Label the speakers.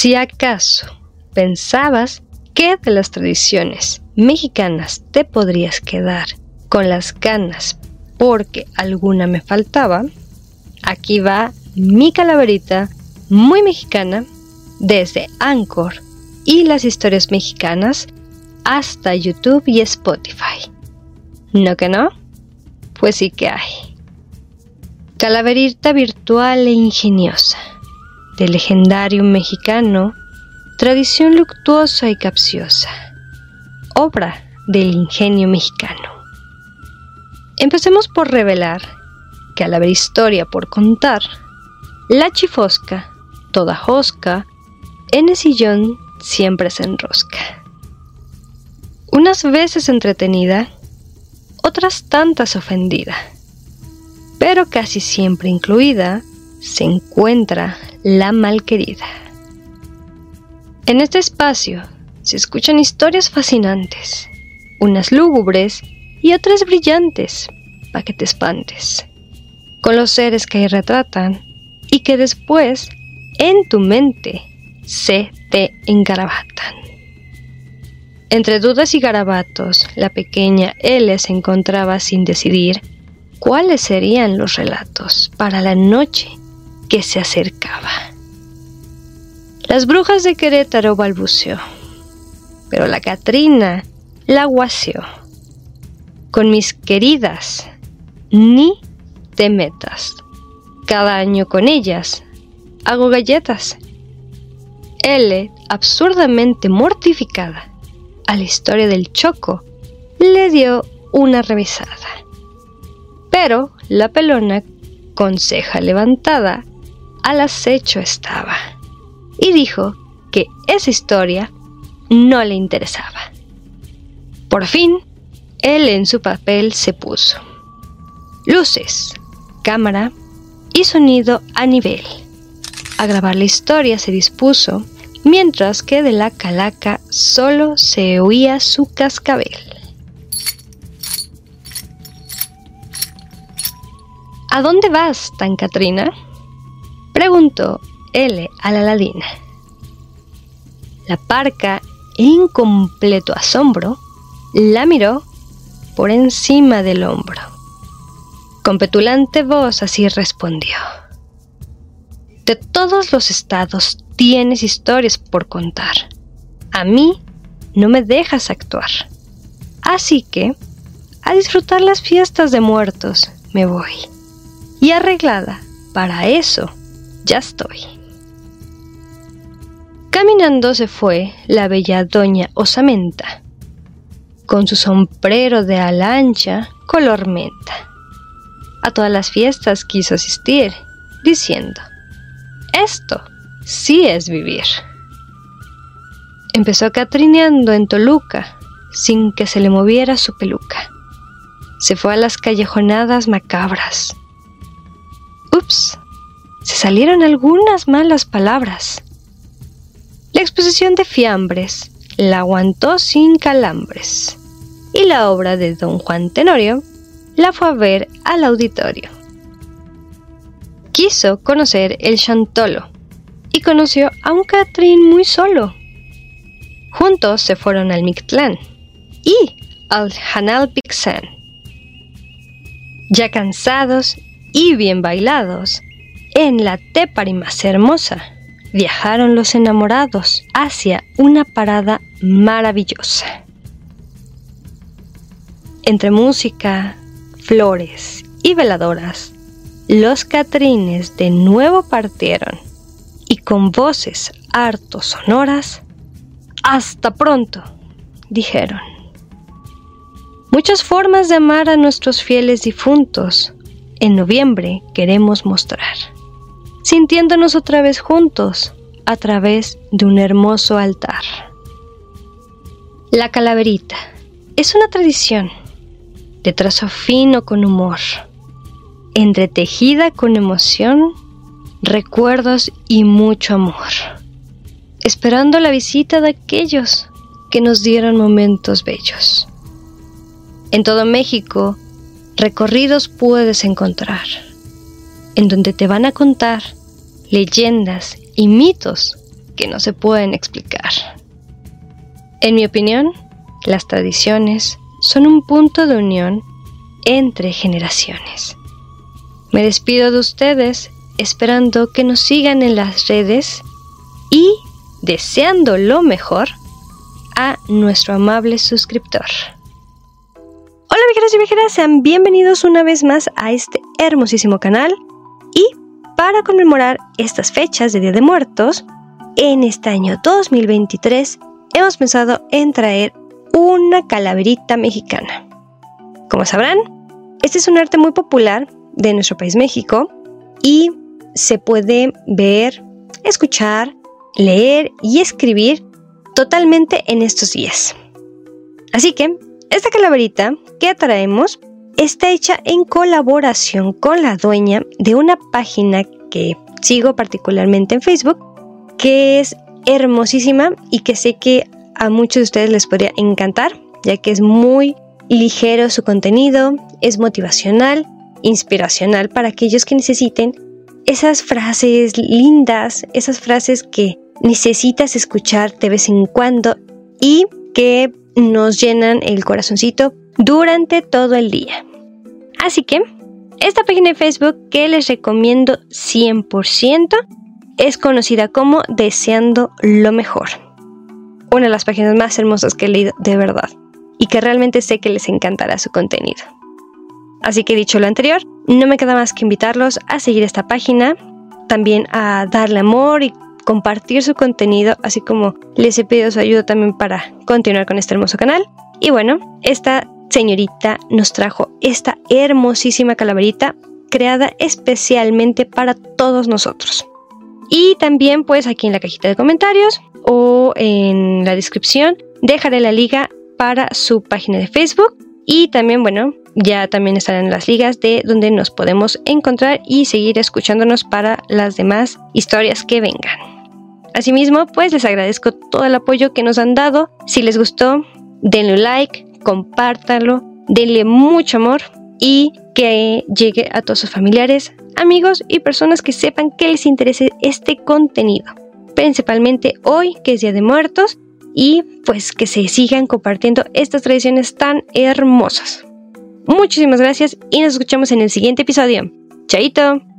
Speaker 1: Si acaso pensabas que de las tradiciones mexicanas te podrías quedar con las ganas porque alguna me faltaba, aquí va mi calaverita muy mexicana desde Anchor y las historias mexicanas hasta YouTube y Spotify. ¿No que no? Pues sí que hay. Calaverita virtual e ingeniosa, de legendario mexicano, tradición luctuosa y capciosa, obra del ingenio mexicano. Empecemos por revelar que al haber historia por contar, la chifosca, toda josca, en el sillón siempre se enrosca. Unas veces entretenida, otras tantas ofendida pero casi siempre incluida se encuentra la malquerida. En este espacio se escuchan historias fascinantes, unas lúgubres y otras brillantes, para que te espantes, con los seres que ahí retratan y que después en tu mente se te engarabatan. Entre dudas y garabatos, la pequeña L se encontraba sin decidir cuáles serían los relatos para la noche que se acercaba. Las brujas de Querétaro balbuceó, pero la Catrina la guaseó. Con mis queridas, ni te metas. Cada año con ellas hago galletas. L, absurdamente mortificada a la historia del Choco, le dio una revisada. Pero la pelona, con ceja levantada, al acecho estaba, y dijo que esa historia no le interesaba. Por fin, él en su papel se puso. Luces, cámara y sonido a nivel. A grabar la historia se dispuso, mientras que de la calaca solo se oía su cascabel. ¿A dónde vas, tan Catrina? Preguntó L a la ladina. La parca, en completo asombro, la miró por encima del hombro. Con petulante voz así respondió. De todos los estados tienes historias por contar. A mí no me dejas actuar. Así que, a disfrutar las fiestas de muertos, me voy y arreglada. Para eso ya estoy. Caminando se fue la bella doña Osamenta, con su sombrero de ala ancha color menta. A todas las fiestas quiso asistir, diciendo, esto sí es vivir. Empezó catrineando en Toluca, sin que se le moviera su peluca. Se fue a las callejonadas macabras, salieron algunas malas palabras. La exposición de fiambres la aguantó sin calambres y la obra de don Juan Tenorio la fue a ver al auditorio. Quiso conocer el Chantolo y conoció a un Catrín muy solo. Juntos se fueron al Mictlán y al Hanal Pixán. Ya cansados y bien bailados. En la tépari más hermosa viajaron los enamorados hacia una parada maravillosa. Entre música, flores y veladoras, los catrines de nuevo partieron y con voces harto sonoras, hasta pronto, dijeron. Muchas formas de amar a nuestros fieles difuntos en noviembre queremos mostrar, sintiéndonos otra vez juntos a través de un hermoso altar. La calaverita es una tradición de trazo fino con humor, entretejida con emoción, recuerdos y mucho amor, esperando la visita de aquellos que nos dieron momentos bellos. En todo México, recorridos puedes encontrar, en donde te van a contar leyendas y mitos que no se pueden explicar. En mi opinión, las tradiciones son un punto de unión entre generaciones. Me despido de ustedes esperando que nos sigan en las redes y deseando lo mejor a nuestro amable suscriptor. Hola viajeros y viajeras, sean bienvenidos una vez más a este hermosísimo canal y para conmemorar estas fechas de Día de Muertos, en este año 2023 hemos pensado en traer una calaverita mexicana. Como sabrán, este es un arte muy popular de nuestro país México y se puede ver, escuchar, leer y escribir totalmente en estos días. Así que, esta calaverita que traemos está hecha en colaboración con la dueña de una página que sigo particularmente en Facebook, que es hermosísima y que sé que a muchos de ustedes les podría encantar, ya que es muy ligero su contenido, es motivacional, inspiracional para aquellos que necesiten esas frases lindas, esas frases que necesitas escuchar de vez en cuando y que nos llenan el corazoncito durante todo el día. Así que, esta página de Facebook que les recomiendo 100% es conocida como Deseando lo Mejor. Una de las páginas más hermosas que he leído de verdad y que realmente sé que les encantará su contenido. Así que dicho lo anterior, no me queda más que invitarlos a seguir esta página, también a darle amor y compartir su contenido, así como les he pedido su ayuda también para continuar con este hermoso canal. Y bueno, esta señorita nos trajo esta hermosísima calaverita creada especialmente para todos nosotros. Y también pues aquí en la cajita de comentarios o en la descripción dejaré la liga para su página de Facebook y también bueno ya también estarán las ligas de donde nos podemos encontrar y seguir escuchándonos para las demás historias que vengan. Asimismo, pues les agradezco todo el apoyo que nos han dado. Si les gustó, denle un like, compártanlo, denle mucho amor y que llegue a todos sus familiares, amigos y personas que sepan que les interese este contenido. Principalmente hoy, que es Día de Muertos, y pues que se sigan compartiendo estas tradiciones tan hermosas. Muchísimas gracias y nos escuchamos en el siguiente episodio. Chaito.